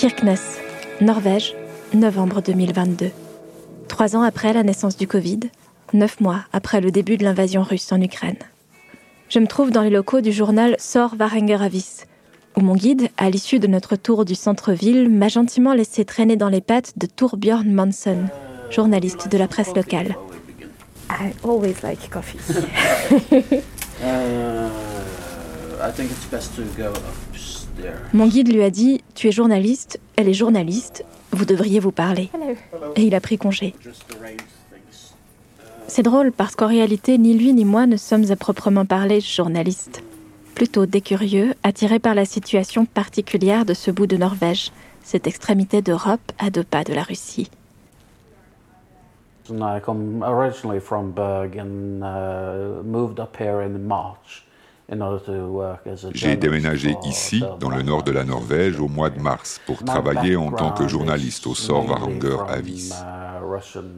Kirkness, Norvège, novembre 2022. Trois ans après la naissance du Covid, neuf mois après le début de l'invasion russe en Ukraine. Je me trouve dans les locaux du journal Sor Varenger Avis, où mon guide, à l'issue de notre tour du centre-ville, m'a gentiment laissé traîner dans les pattes de Torbjörn Manson, journaliste de la presse locale. I always like coffee. Uh, I think it's best to go upstairs. Mon guide lui a dit Tu es journaliste, elle est journaliste, vous devriez vous parler. Hello. Et il a pris congé. C'est drôle parce qu'en réalité, ni lui ni moi ne sommes à proprement parler journalistes. Plutôt des curieux, attirés par la situation particulière de ce bout de Norvège, cette extrémité d'Europe à deux pas de la Russie. And I come originally from Bergen, uh, moved up here in March J'ai déménagé ici, dans le nord de la Norvège, au mois de mars, pour travailler en tant que journaliste au Sor Varanger Avis.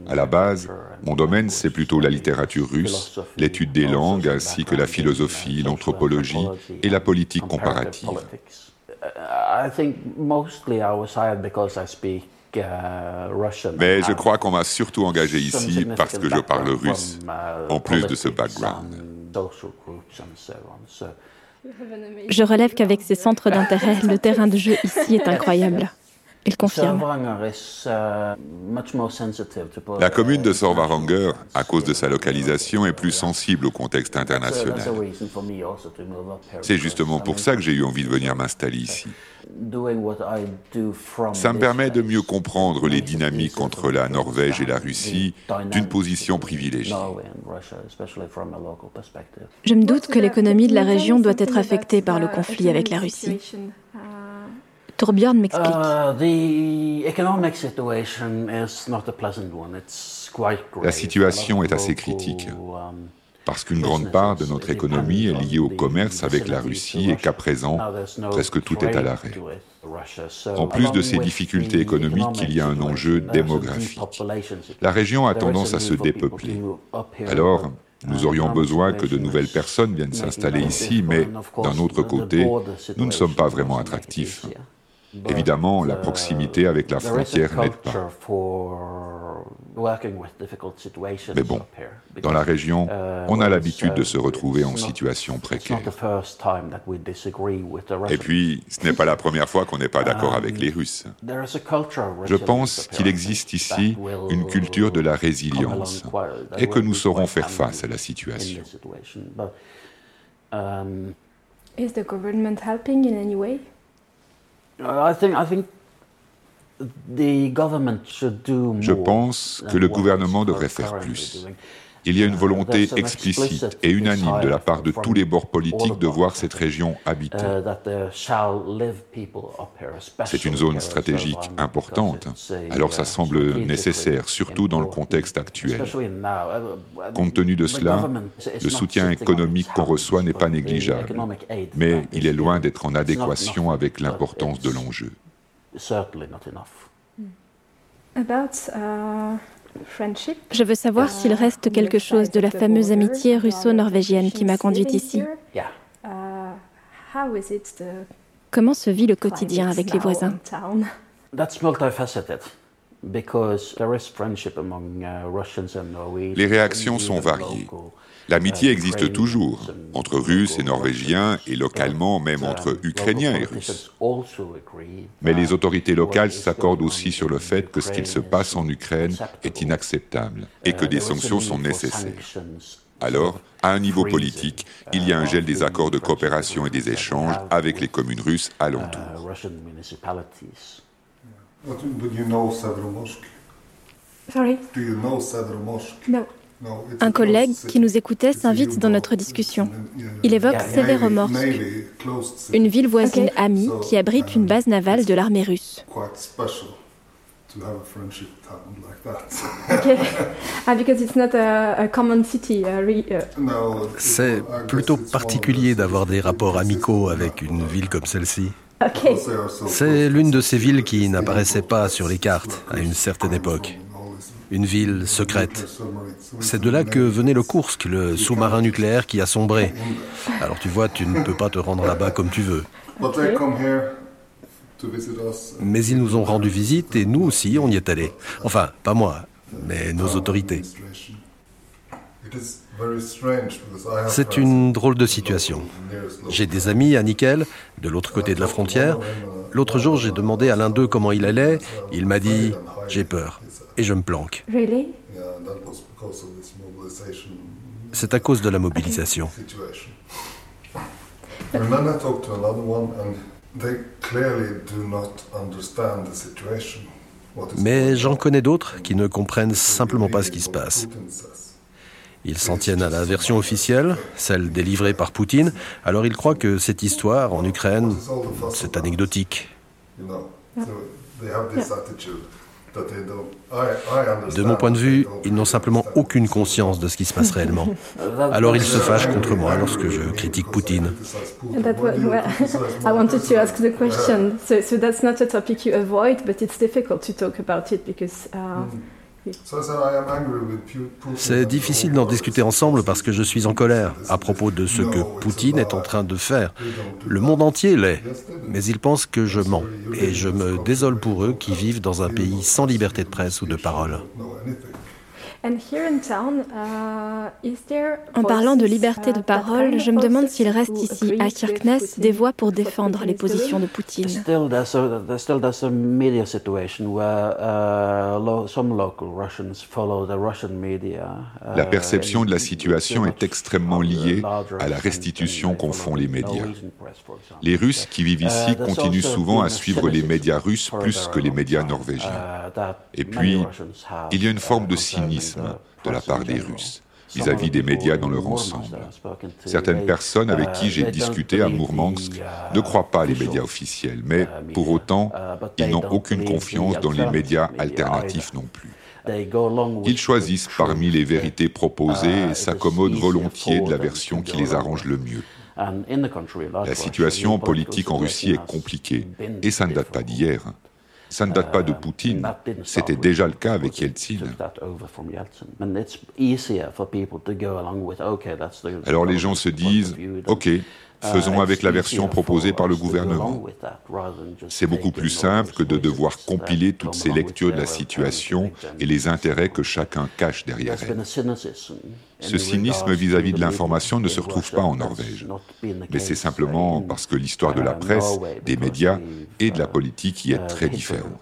À la base, mon domaine, c'est plutôt la littérature russe, l'étude des langues, ainsi que la philosophie, l'anthropologie et la politique comparative. Uh, Russian. Mais je crois qu'on m'a surtout engagé ici parce que je parle russe, en plus de ce background. Je relève qu'avec ses centres d'intérêt, le terrain de jeu ici est incroyable. Il confirme. La commune de Sorvaranger, à cause de sa localisation, est plus sensible au contexte international. C'est justement pour ça que j'ai eu envie de venir m'installer ici. Ça me permet de mieux comprendre les dynamiques entre la Norvège et la Russie d'une position privilégiée. Je me doute que l'économie de la région doit être affectée par le conflit avec la Russie. Torbjörn m'explique. La situation est assez critique parce qu'une grande part de notre économie est liée au commerce avec la Russie et qu'à présent, presque tout est à l'arrêt. En plus de ces difficultés économiques, il y a un enjeu démographique. La région a tendance à se dépeupler. Alors, nous aurions besoin que de nouvelles personnes viennent s'installer ici, mais d'un autre côté, nous ne sommes pas vraiment attractifs. Évidemment, la proximité avec la frontière n'aide pas. Mais bon, dans la région, on a l'habitude de se retrouver en situation précaire. Et puis, ce n'est pas la première fois qu'on n'est pas d'accord avec les Russes. Je pense qu'il existe ici une culture de la résilience et que nous saurons faire face à la situation. Is the government helping in any way? Je pense que le gouvernement devrait faire plus. Il y a une volonté explicite et unanime de la part de tous les bords politiques de voir cette région habitée. C'est une zone stratégique importante, alors ça semble nécessaire, surtout dans le contexte actuel. Compte tenu de cela, le soutien économique qu'on reçoit n'est pas négligeable, mais il est loin d'être en adéquation avec l'importance de l'enjeu. About uh. Je veux savoir s'il reste quelque chose de la fameuse amitié russo-norvégienne qui m'a conduite ici. Uh, how is it the Comment se vit le quotidien avec les voisins? Town? That's multifaceted because there is friendship among uh, Russians and Norwegians. Les réactions sont variées. L'amitié existe toujours, entre Russes et Norvégiens, et localement même entre Ukrainiens et Russes. Mais les autorités locales s'accordent aussi sur le fait que ce qu'il se passe en Ukraine est inacceptable et que des sanctions sont nécessaires. Alors, à un niveau politique, il y a un gel des accords de coopération et des échanges avec les communes russes alentour. But do you know Severomorsk? Sorry? Do you know Severomorsk? No. No, it's Un a collègue qui nous écoutait s'invite dans notre discussion. Il évoque Severomorsk, une ville voisine amie qui abrite une base navale de l'armée russe. Quite special to have a friendship town like that. Okay. because it's not a, a common city. Uh, re, uh, No, C'est plutôt particulier d'avoir des rapports places amicaux avec une ville comme celle-ci. okay. C'est l'une de ces villes qui n'apparaissaient pas sur les cartes à une certaine époque. Une ville secrète. C'est de là que venait le Kursk, le sous-marin nucléaire qui a sombré. Alors tu vois, tu ne peux pas te rendre là-bas comme tu veux. But they come here Mais ils nous ont rendu visite et nous aussi on y est allés. Enfin, pas moi, mais nos autorités. C'est une drôle de situation. J'ai des amis à Nickel, de l'autre côté de la frontière. L'autre jour, j'ai demandé à l'un d'eux comment il allait. Il m'a dit J'ai peur. Et je me planque. C'est à cause de la mobilisation. Mais j'en connais d'autres qui ne comprennent simplement pas ce qui se passe. Ils s'en tiennent à la version officielle, celle délivrée par Poutine, alors ils croient que cette histoire en Ukraine, c'est anecdotique. De mon point de vue, ils n'ont simplement aucune conscience de ce qui se passe réellement. Alors ils se fâchent contre moi lorsque je critique Poutine. I wanted to ask the question. C'est difficile d'en discuter ensemble parce que je suis en colère à propos de ce que Poutine est en train de faire. Le monde entier l'est, mais ils pensent que je mens. Et je me désole pour eux qui vivent dans un pays sans liberté de presse ou de parole. Uh, en parlant de liberté de uh, parole, je me demande s'il reste ici, à Kirkness, des voix pour défendre les positions de Poutine. La perception de la situation est extrêmement liée à la restitution qu'en font les médias. Les Russes qui vivent ici uh, continuent souvent à suivre les médias russes plus que les médias norvégiens. Et puis, il y a une forme de cynisme de la part des Russes vis-à-vis des médias dans leur ensemble. Certaines personnes avec qui j'ai discuté à Mourmansk ne croient pas les médias officiels, mais pour autant, ils n'ont aucune confiance dans les médias alternatifs non plus. Ils choisissent parmi les vérités proposées et s'accommodent volontiers de la version qui les arrange le mieux. La situation politique en Russie est compliquée, et ça ne date pas d'hier. Ça ne date pas de Poutine, c'était déjà le cas avec Yeltsin. Alors les gens se disent, OK, faisons avec la version proposée par le gouvernement. C'est beaucoup plus simple que de devoir compiler toutes ces lectures de la situation et les intérêts que chacun cache derrière elle. Ce cynisme vis-à-vis de l'information ne se retrouve pas en Norvège, mais c'est simplement parce que l'histoire de la presse, des médias et de la politique y est très différente.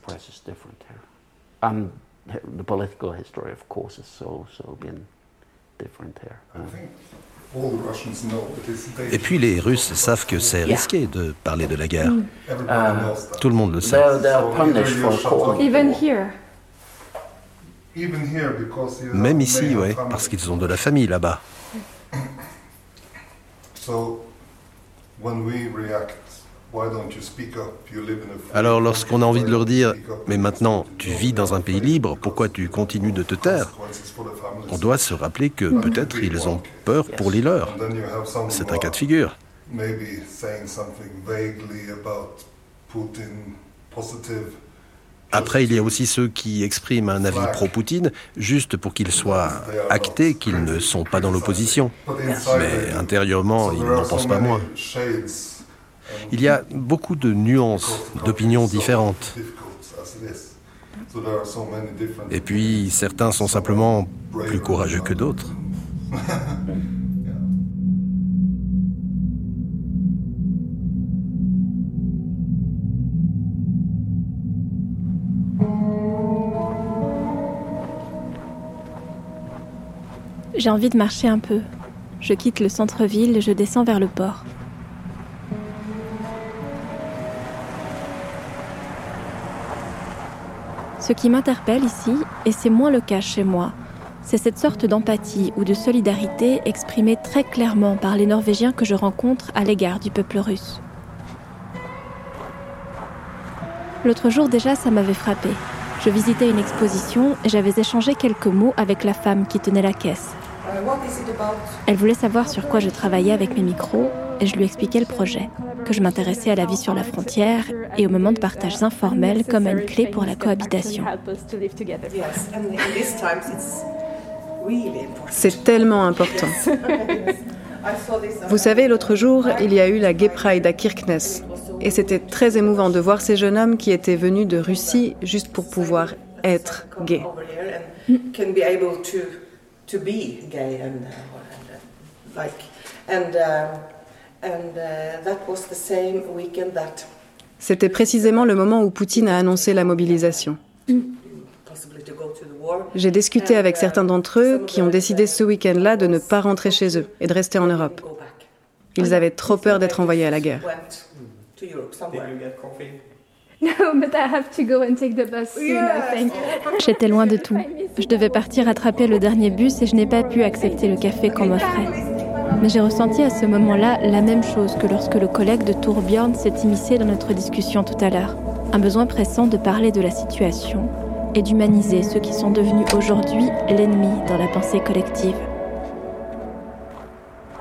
Et puis les Russes savent que c'est risqué de parler de la guerre. Tout le monde le sait. Even here. Même ici, oui, parce qu'ils ont de la famille là-bas. Alors lorsqu'on a envie de leur dire, mais maintenant tu vis dans un pays libre, pourquoi tu continues de te taire? On doit se rappeler que peut-être ils ont peur pour les leurs. C'est un cas de figure. Après, il y a aussi ceux qui expriment un avis pro-Poutine, juste pour qu'il soit acté qu'ils ne sont pas dans l'opposition. Mais intérieurement, ils n'en pensent pas moins. Il y a beaucoup de nuances, d'opinions différentes. Et puis, certains sont simplement plus courageux que d'autres. J'ai envie de marcher un peu. Je quitte le centre-ville et je descends vers le port. Ce qui m'interpelle ici, et c'est moins le cas chez moi, c'est cette sorte d'empathie ou de solidarité exprimée très clairement par les Norvégiens que je rencontre à l'égard du peuple russe. L'autre jour déjà, ça m'avait frappé. Je visitais une exposition et j'avais échangé quelques mots avec la femme qui tenait la caisse. Elle voulait savoir sur quoi je travaillais avec mes micros et je lui expliquais le projet, que je m'intéressais à la vie sur la frontière et aux moments de partage informels comme une clé pour la cohabitation. C'est tellement important. Vous savez, l'autre jour, il y a eu la Gay Pride à Kirknes. Et c'était très émouvant de voir ces jeunes hommes qui étaient venus de Russie juste pour pouvoir être gays. C'était précisément le moment où Poutine a annoncé la mobilisation. J'ai discuté avec certains d'entre eux qui ont décidé ce week-end-là de ne pas rentrer chez eux et de rester en Europe. Ils avaient trop peur d'être envoyés à la guerre. J'étais loin de tout. Je devais partir attraper le dernier bus et je n'ai pas pu accepter le café qu'on m'offrait. Mais j'ai ressenti à ce moment-là la même chose que lorsque le collègue de Tourbjorn s'est immiscé dans notre discussion tout à l'heure. Un besoin pressant de parler de la situation et d'humaniser ceux qui sont devenus aujourd'hui l'ennemi dans la pensée collective.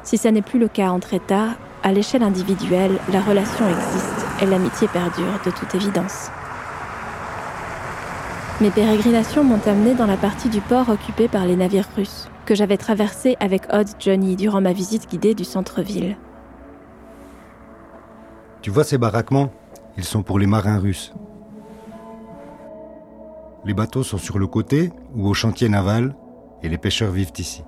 Si ça n'est plus le cas entre États, à l'échelle individuelle, la relation existe et l'amitié perdure de toute évidence. Mes pérégrinations m'ont amené dans la partie du port occupée par les navires russes, que j'avais traversé avec Odd Johnny durant ma visite guidée du centre-ville. Tu vois ces baraquements? Ils sont pour les marins russes. Les bateaux sont sur le côté ou au chantier naval et les pêcheurs vivent ici.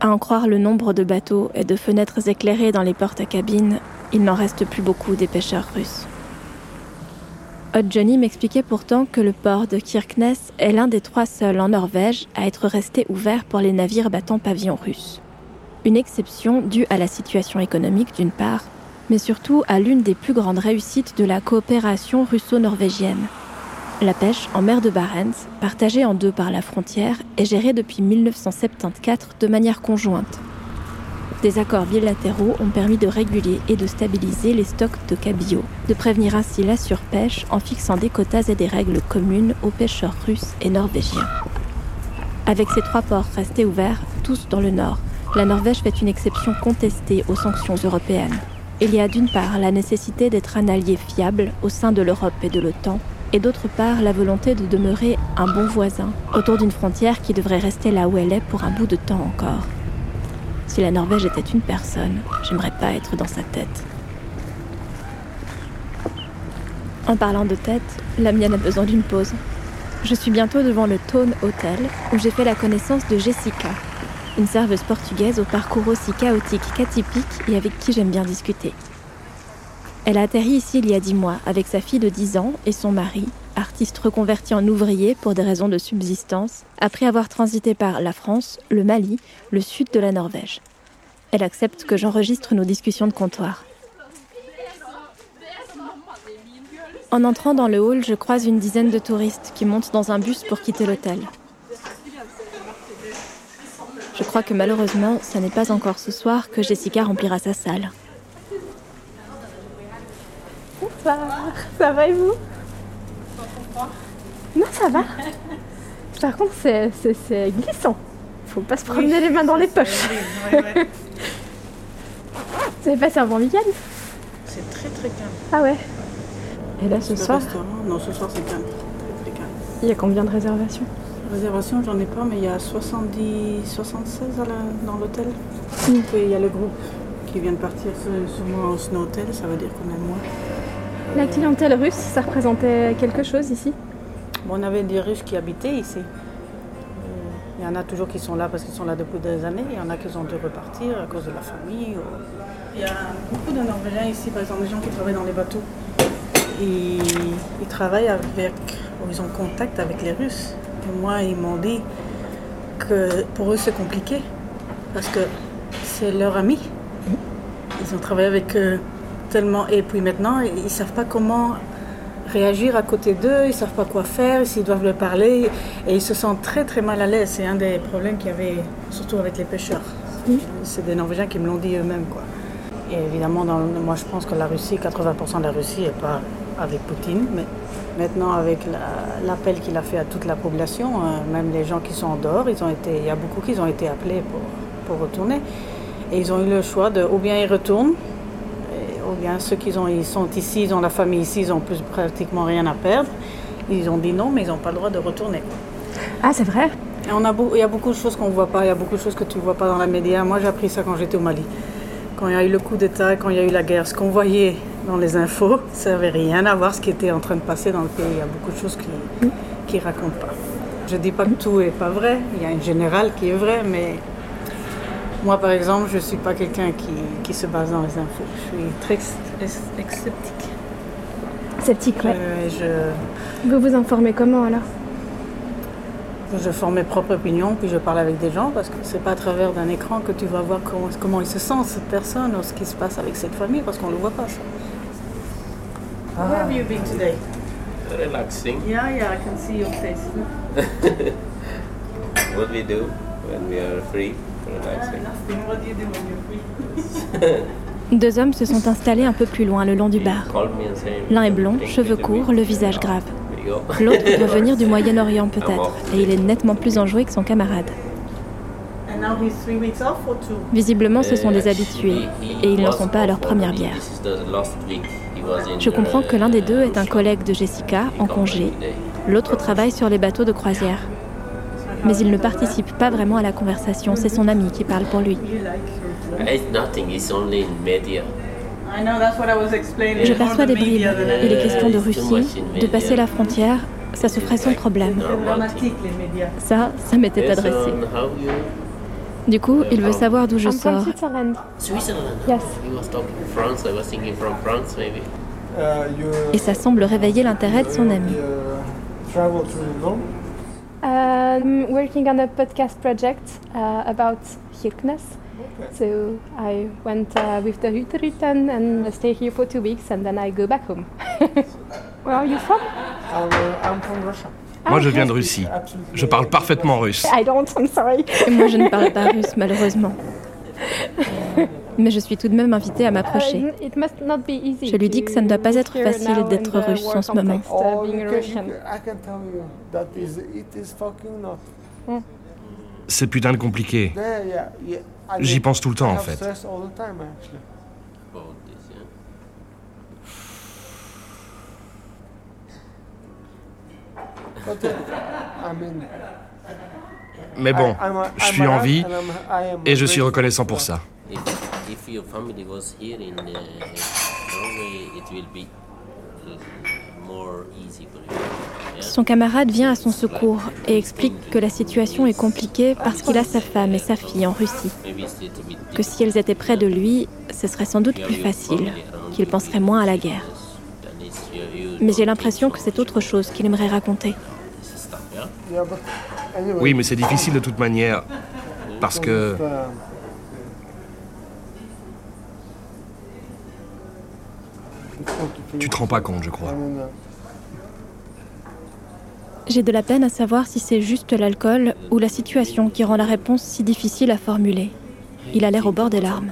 À en croire le nombre de bateaux et de fenêtres éclairées dans les portes à cabine, il n'en reste plus beaucoup des pêcheurs russes. Hot Johnny m'expliquait pourtant que le port de Kirknes est l'un des trois seuls en Norvège à être resté ouvert pour les navires battant pavillon russe. Une exception due à la situation économique d'une part, mais surtout à l'une des plus grandes réussites de la coopération russo-norvégienne, la pêche en mer de Barents, partagée en deux par la frontière, est gérée depuis 1974 de manière conjointe. Des accords bilatéraux ont permis de réguler et de stabiliser les stocks de cabillaud, de prévenir ainsi la surpêche en fixant des quotas et des règles communes aux pêcheurs russes et norvégiens. Avec ces trois ports restés ouverts, tous dans le nord, la Norvège fait une exception contestée aux sanctions européennes. Il y a d'une part la nécessité d'être un allié fiable au sein de l'Europe et de l'OTAN, et d'autre part la volonté de demeurer un bon voisin autour d'une frontière qui devrait rester là où elle est pour un bout de temps encore. Si la Norvège était une personne, j'aimerais pas être dans sa tête. En parlant de tête, la mienne a besoin d'une pause. Je suis bientôt devant le Tone Hotel où j'ai fait la connaissance de Jessica, une serveuse portugaise au parcours aussi chaotique qu'atypique et avec qui j'aime bien discuter. Elle a atterri ici il y a dix mois avec sa fille de 10 ans et son mari, artiste reconverti en ouvrier pour des raisons de subsistance, après avoir transité par la France, le Mali, le sud de la Norvège. Elle accepte que j'enregistre nos discussions de comptoir. En entrant dans le hall, je croise une dizaine de touristes qui montent dans un bus pour quitter l'hôtel. Je crois que malheureusement, ce n'est pas encore ce soir que Jessica remplira sa salle. Ça va et vous? Non, ça va. Par contre, c'est glissant. Faut pas se promener les mains dans les poches. Vous avez passé un bon week-end? C'est très très calme. Ah ouais Et là ce soir Non, ce soir c'est calme. Très, très calme. Il y a combien de réservations? Réservations, j'en ai pas, mais il y a 70, 76 dans l'hôtel. il y a le groupe qui vient de partir sûrement en snow hotel, ça veut dire qu'on est moins. La clientèle russe, ça représentait quelque chose ici? On avait des Russes qui habitaient ici. Il y en a toujours qui sont là parce qu'ils sont là depuis des années. Il y en a qui ont dû repartir à cause de la famille. Il y a beaucoup de Norvégiens ici, par exemple, des gens qui travaillent dans les bateaux. Et ils travaillent avec, ou ils ont contact avec les Russes. Et moi, ils m'ont dit que pour eux, c'est compliqué parce que c'est leur ami. Ils ont travaillé avec eux et puis maintenant, ils ne savent pas comment réagir à côté d'eux, ils ne savent pas quoi faire, s'ils doivent leur parler, et ils se sentent très très mal à l'aise. C'est un des problèmes qu'il y avait, surtout avec les pêcheurs. C'est des Norvégiens qui me l'ont dit eux-mêmes. Quoi. Et évidemment, dans, moi je pense que la Russie, 80% de la Russie n'est pas avec Poutine, mais maintenant avec l'appel qu'il a fait à toute la population, euh, même les gens qui sont en dehors, ils ont été, il y a beaucoup qui ont été appelés pour, pour retourner. Et ils ont eu le choix de, ou bien ils retournent, ou bien ceux qui ont, ils sont ici, ils ont la famille ici, ils n'ont plus pratiquement rien à perdre. Ils ont dit non, mais ils n'ont pas le droit de retourner. Ah, c'est vrai? Et on a il y a beaucoup de choses qu'on ne voit pas, il y a beaucoup de choses que tu ne vois pas dans la média. Moi, j'ai appris ça quand j'étais au Mali. Quand il y a eu le coup d'État, quand il y a eu la guerre, ce qu'on voyait dans les infos, ça n'avait rien à voir ce qui était en train de passer dans le pays. Il y a beaucoup de choses qui ne racontent pas. Je ne dis pas que tout n'est pas vrai, il y a une générale qui est vraie, mais moi, par exemple, je ne suis pas quelqu'un qui, qui, se base dans les infos. Je suis très sceptique. Sceptique, oui. Euh, je... Vous vous informez comment alors? Je forme mes propres opinions, puis je parle avec des gens, parce que c'est pas à travers d'un écran que tu vas voir comment, comment il se sent, cette personne, ou ce qui se passe avec cette famille, parce qu'on ne le voit pas, ça. Ah. Where have you been today? Relaxing. Yeah, yeah, I can see your face. What we do when we are free, Deux hommes se sont installés un peu plus loin le long du bar. L'un est blond, cheveux courts, le visage grave. L'autre doit venir du Moyen-Orient peut-être, et il est nettement plus enjoué que son camarade. Visiblement, ce sont des habitués, et ils n'en sont pas à leur première bière. Je comprends que l'un des deux est un collègue de Jessica, en congé, l'autre travaille sur les bateaux de croisière. Mais il ne participe pas vraiment à la conversation, c'est son ami qui parle pour lui. Je perçois des bribes. Il est question de Russie, de passer la frontière. Ça se ferait sans problème. Ça, ça m'était adressé. Du coup, il veut savoir d'où je sors. Et ça semble réveiller l'intérêt de son ami. Um, working on a podcast project uh, about Hirkness. So I went uh, with the Hüteritan and stay here for two weeks and then I go back home. Where are you from? I'm, uh, I'm from Russia. Moi, je viens de Russie. Je parle parfaitement russe. I don't, I'm sorry. Et moi, je ne parle pas russe, malheureusement. Mais je suis tout de même invitée à m'approcher. Uh, Je lui dis que ça ne doit pas être facile d'être russe en ce moment. C'est putain de compliqué. J'y pense tout le temps en fait. Mais bon, je suis en vie et je suis reconnaissant pour ça. Son camarade vient à son secours et explique que la situation est compliquée parce qu'il a sa femme et sa fille en Russie. Que si elles étaient près de lui, ce serait sans doute plus facile, qu'il penserait moins à la guerre. Mais j'ai l'impression que c'est autre chose qu'il aimerait raconter. Oui, mais c'est difficile de toute manière, parce que... Tu te rends pas compte, je crois. J'ai de la peine à savoir si c'est juste l'alcool ou la situation qui rend la réponse si difficile à formuler. Il a l'air au bord des larmes.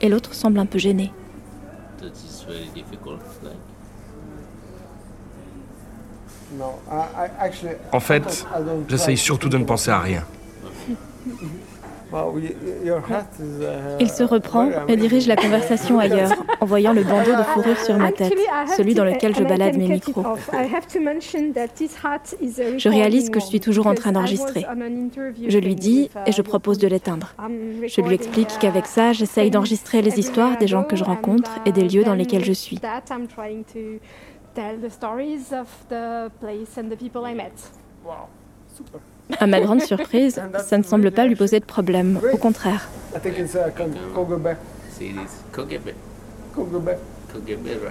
Et l'autre semble un peu gêné. En fait, j'essaye surtout de ne penser à rien. Il se reprend et dirige la conversation ailleurs, en voyant le bandeau de fourrure sur ma tête, celui dans lequel je balade mes micros. Je réalise que je suis toujours en train d'enregistrer. Je lui dis et je propose de l'éteindre. Je lui explique qu'avec ça, j'essaye d'enregistrer les histoires des gens que je rencontre et des lieux dans lesquels je suis. À ma grande surprise, ça ne semble pas lui poser de problème. Au contraire.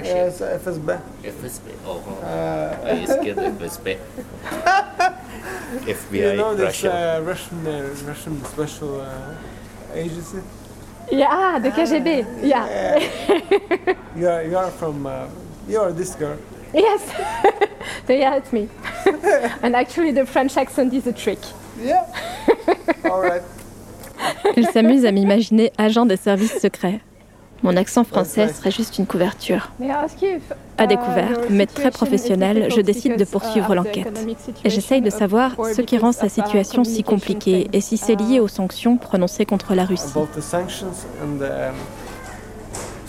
Yes, FSB. FSB. Oh, oh. I scared FSB. FBI, you know this Russia. uh, Russian, uh, Russian special uh, agency? Yeah, the KGB. Yeah. You are, you are from, uh, you are this girl. Yes. so yeah, it's me. and actually, the French accent is a trick. Yeah. All right. Il s'amuse à m'imaginer agent des services secrets. Mon accent français serait juste une couverture. À découvert, mais très professionnel, je décide de poursuivre l'enquête. Et j'essaye de savoir ce qui rend sa situation si compliquée et si c'est lié aux sanctions prononcées contre la Russie.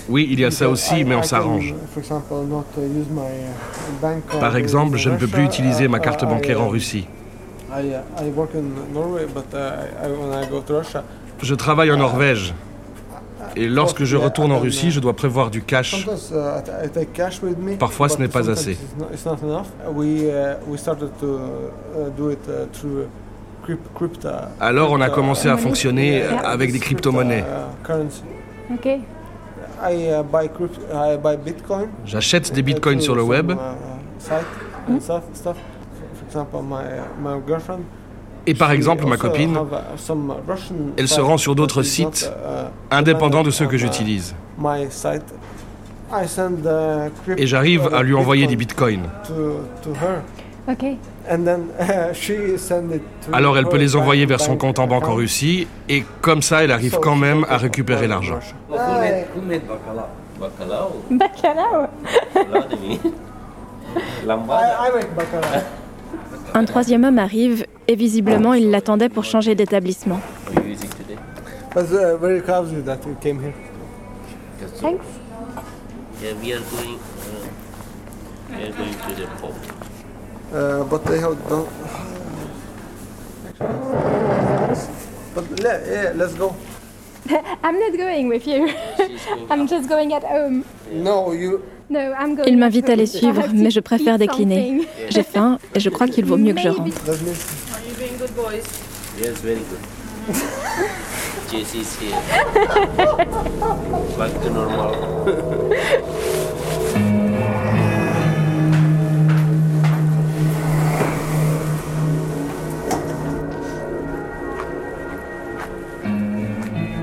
Oui, il y a ça aussi, mais on s'arrange. Par exemple, je ne peux plus utiliser ma carte bancaire en Russie. Je travaille en Norvège. Et lorsque je retourne en Russie, je dois prévoir du cash. Parfois, ce n'est pas assez. Alors, on a commencé à fonctionner avec des crypto-monnaies. J'achète des bitcoins sur le web. Et par exemple, ma copine, elle se rend sur d'autres sites indépendants de ceux que j'utilise. Et j'arrive à lui envoyer des bitcoins. Alors elle peut les envoyer vers son compte en banque en Russie et comme ça elle arrive quand même à récupérer l'argent. Un troisième homme arrive et visiblement il l'attendait pour changer d'établissement. Thanks. Yeah, we are going. Uh, we are going to the pub. Uh, but they have done. But le- yeah, let's go. I'm not going with you. I'm just going at home. No, you. No, I'm going. Il m'invite à les suivre, mais to je préfère décliner. J'ai faim et je crois qu'il vaut mieux que je rentre. Good boys? Yes, very good. JC is here. Back to normal.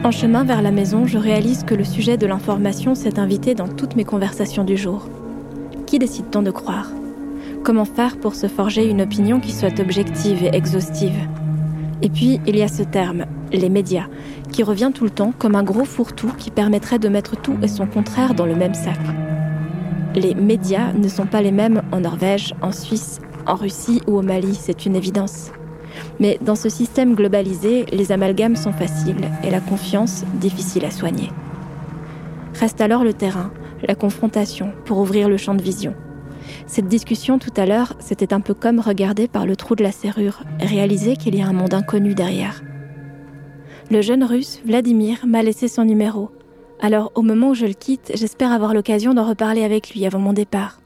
En chemin vers la maison, je réalise que le sujet de l'information s'est invité dans toutes mes conversations du jour. Qui décide-t-on de croire? Comment faire pour se forger une opinion qui soit objective et exhaustive Et puis, il y a ce terme, les médias, qui revient tout le temps comme un gros fourre-tout qui permettrait de mettre tout et son contraire dans le même sac. Les médias ne sont pas les mêmes en Norvège, en Suisse, en Russie ou au Mali, c'est une évidence. Mais dans ce système globalisé, les amalgames sont faciles et la confiance difficile à soigner. Reste alors le terrain, la confrontation, pour ouvrir le champ de vision. Cette discussion tout à l'heure, c'était un peu comme regarder par le trou de la serrure réaliser qu'il y a un monde inconnu derrière. Le jeune russe, Vladimir, m'a laissé son numéro. Alors au moment où je le quitte, j'espère avoir l'occasion d'en reparler avec lui avant mon départ.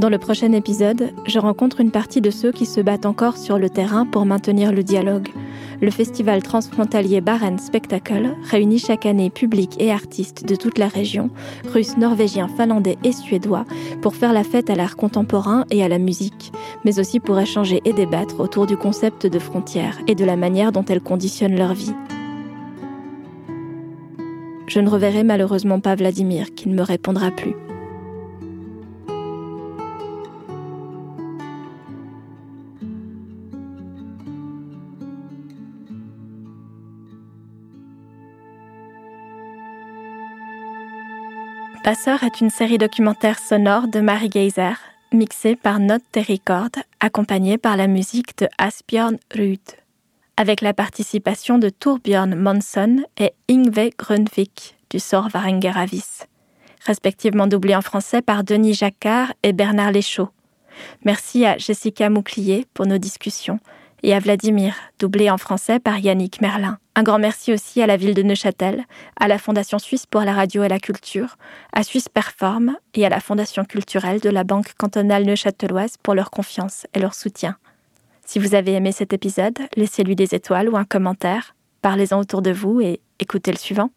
Dans le prochain épisode, je rencontre une partie de ceux qui se battent encore sur le terrain pour maintenir le dialogue. Le festival transfrontalier Baren Spectacle réunit chaque année public et artistes de toute la région, russes, norvégiens, finlandais et suédois, pour faire la fête à l'art contemporain et à la musique, mais aussi pour échanger et débattre autour du concept de frontières et de la manière dont elles conditionnent leur vie. Je ne reverrai malheureusement pas Vladimir, qui ne me répondra plus. Passeur est une série documentaire sonore de Marie Geyser, mixée par Note Record, accompagnée par la musique de Asbjørn Ruud, avec la participation de Torbjørn Monson et Ingve Grønvik du Sor Varengeravis, respectivement doublés en français par Denis Jacquard et Bernard Léchaud. Merci à Jessica Mouclier pour nos discussions et à Vladimir, doublé en français par Yannick Merlin. Un grand merci aussi à la ville de Neuchâtel, à la Fondation suisse pour la radio et la culture, à Suisse Perform et à la Fondation culturelle de la Banque cantonale neuchâteloise pour leur confiance et leur soutien. Si vous avez aimé cet épisode, laissez-lui des étoiles ou un commentaire, parlez-en autour de vous et écoutez le suivant.